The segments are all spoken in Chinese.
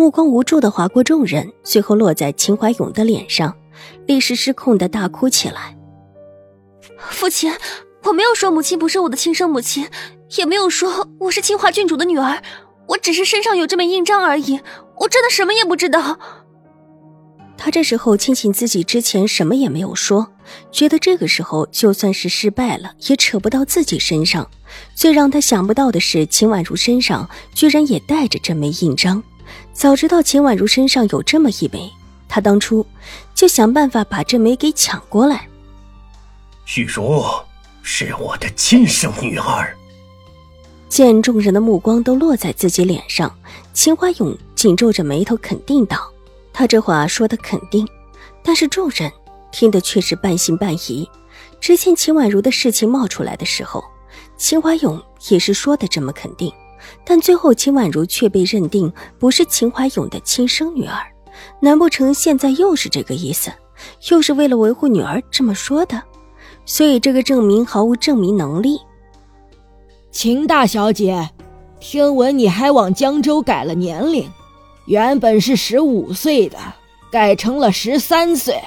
目光无助的划过众人，最后落在秦怀勇的脸上，立时失控的大哭起来。父亲，我没有说母亲不是我的亲生母亲，也没有说我是清华郡主的女儿，我只是身上有这枚印章而已，我真的什么也不知道。他这时候庆幸自己之前什么也没有说，觉得这个时候就算是失败了，也扯不到自己身上。最让他想不到的是，秦婉如身上居然也带着这枚印章。早知道秦婉如身上有这么一枚，他当初就想办法把这枚给抢过来。许茹是我的亲生女儿。见众人的目光都落在自己脸上，秦怀勇紧皱着眉头，肯定道：“他这话说的肯定，但是众人听的却是半信半疑。之前秦婉如的事情冒出来的时候，秦怀勇也是说的这么肯定。”但最后，秦婉如却被认定不是秦怀勇的亲生女儿，难不成现在又是这个意思？又是为了维护女儿这么说的？所以这个证明毫无证明能力。秦大小姐，听闻你还往江州改了年龄，原本是十五岁的，改成了十三岁。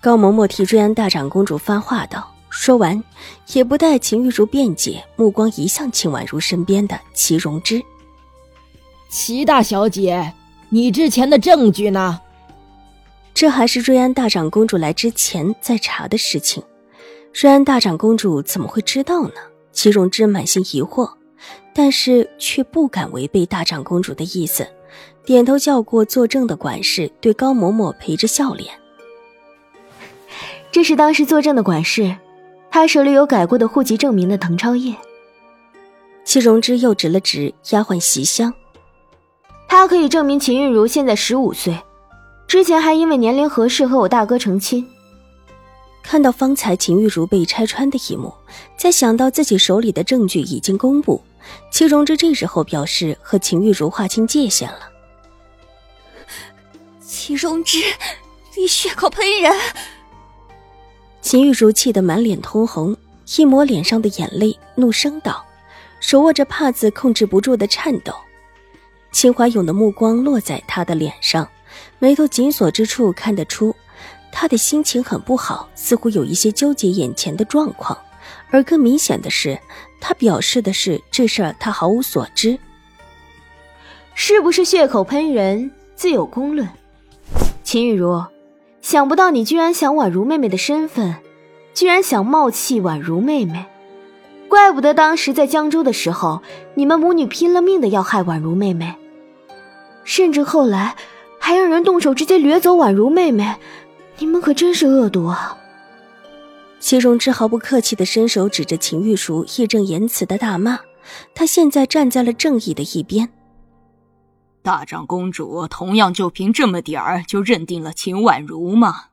高嬷嬷替瑞安大长公主发话道。说完，也不待秦玉茹辩解，目光移向秦婉如身边的齐容之。齐大小姐，你之前的证据呢？这还是瑞安大长公主来之前在查的事情。瑞安大长公主怎么会知道呢？齐容之满心疑惑，但是却不敢违背大长公主的意思，点头叫过作证的管事，对高嬷嬷陪着笑脸：“这是当时作证的管事。”他手里有改过的户籍证明的滕超业。戚荣之又指了指丫鬟席香，他可以证明秦玉茹现在十五岁，之前还因为年龄合适和我大哥成亲。看到方才秦玉茹被拆穿的一幕，再想到自己手里的证据已经公布，戚荣之这时候表示和秦玉茹划清界限了。戚荣之，你血口喷人！秦玉茹气得满脸通红，一抹脸上的眼泪，怒声道：“手握着帕子，控制不住的颤抖。”秦怀勇的目光落在他的脸上，眉头紧锁之处看得出，他的心情很不好，似乎有一些纠结眼前的状况。而更明显的是，他表示的是这事儿他毫无所知。是不是血口喷人，自有公论。秦玉茹。想不到你居然想宛如妹妹的身份，居然想冒弃宛如妹妹，怪不得当时在江州的时候，你们母女拼了命的要害宛如妹妹，甚至后来还让人动手直接掠走宛如妹妹，你们可真是恶毒啊！齐荣之毫不客气的伸手指着秦玉茹，义正言辞的大骂，他现在站在了正义的一边。大长公主同样就凭这么点儿就认定了秦婉如吗？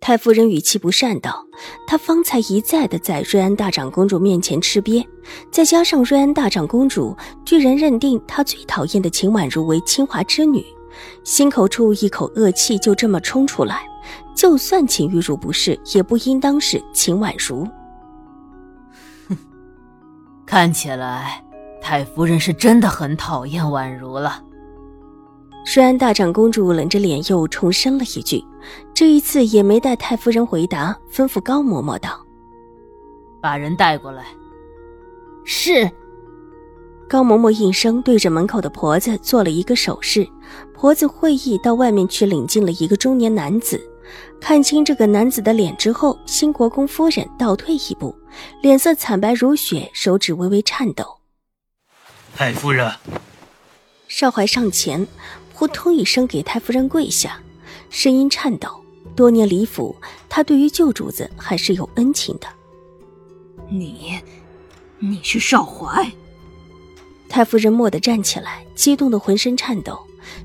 太夫人语气不善道：“她方才一再的在瑞安大长公主面前吃瘪，再加上瑞安大长公主居然认定她最讨厌的秦婉如为清华之女，心口处一口恶气就这么冲出来。就算秦玉茹不是，也不应当是秦婉如。哼，看起来。”太夫人是真的很讨厌婉如了。瑞安大长公主冷着脸又重申了一句，这一次也没待太夫人回答，吩咐高嬷嬷道：“把人带过来。”是。高嬷嬷应声，对着门口的婆子做了一个手势，婆子会意到外面去领进了一个中年男子。看清这个男子的脸之后，新国公夫人倒退一步，脸色惨白如雪，手指微微颤抖。太夫人，少怀上前，扑通一声给太夫人跪下，声音颤抖。多年离府，他对于旧主子还是有恩情的。你，你是少怀？太夫人蓦地站起来，激动的浑身颤抖。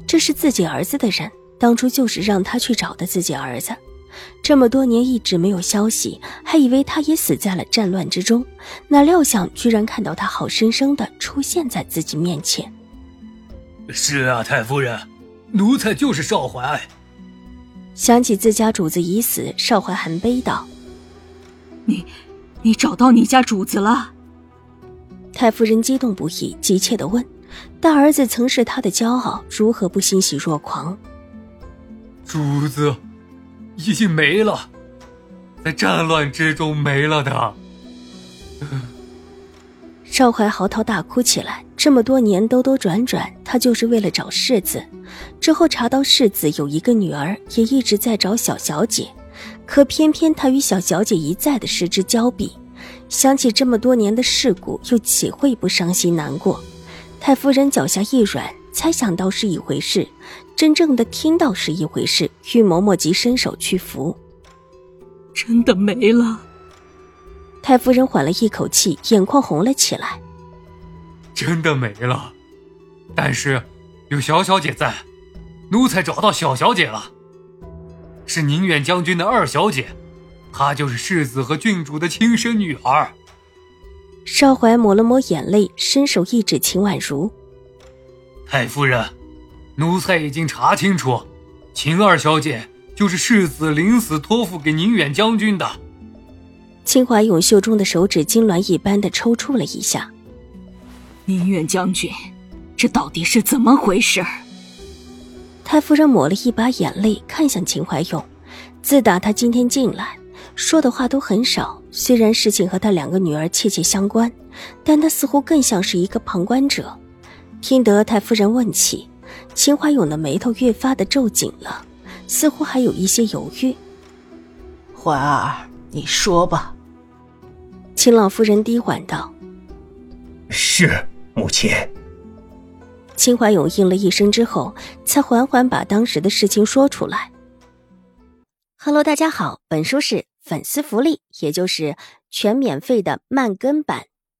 这是自己儿子的人，当初就是让他去找的自己儿子，这么多年一直没有消息，还以为他也死在了战乱之中，哪料想居然看到他好生生的出现在自己面前。是啊，太夫人，奴才就是少怀。想起自家主子已死，少怀含悲道：“你，你找到你家主子了？”太夫人激动不已，急切的问：“大儿子曾是他的骄傲，如何不欣喜若狂？”主子，已经没了，在战乱之中没了的。邵怀嚎啕大哭起来。这么多年兜兜转转，他就是为了找世子。之后查到世子有一个女儿，也一直在找小小姐。可偏偏他与小小姐一再的失之交臂。想起这么多年的事故，又岂会不伤心难过？太夫人脚下一软，才想到是一回事，真正的听到是一回事，玉嬷嬷即伸手去扶。真的没了。太夫人缓了一口气，眼眶红了起来。真的没了，但是有小小姐在，奴才找到小小姐了，是宁远将军的二小姐，她就是世子和郡主的亲生女儿。邵怀抹了抹眼泪，伸手一指秦婉如：“太夫人，奴才已经查清楚，秦二小姐就是世子临死托付给宁远将军的。”秦怀勇袖中的手指痉挛一般的抽搐了一下。宁远将军，这到底是怎么回事？太夫人抹了一把眼泪，看向秦怀勇。自打他今天进来，说的话都很少。虽然事情和他两个女儿切切相关，但他似乎更像是一个旁观者。听得太夫人问起，秦怀勇的眉头越发的皱紧了，似乎还有一些犹豫。怀儿，你说吧。秦老夫人低缓道：“是。”母亲，秦怀勇应了一声之后，才缓缓把当时的事情说出来。Hello，大家好，本书是粉丝福利，也就是全免费的慢更版。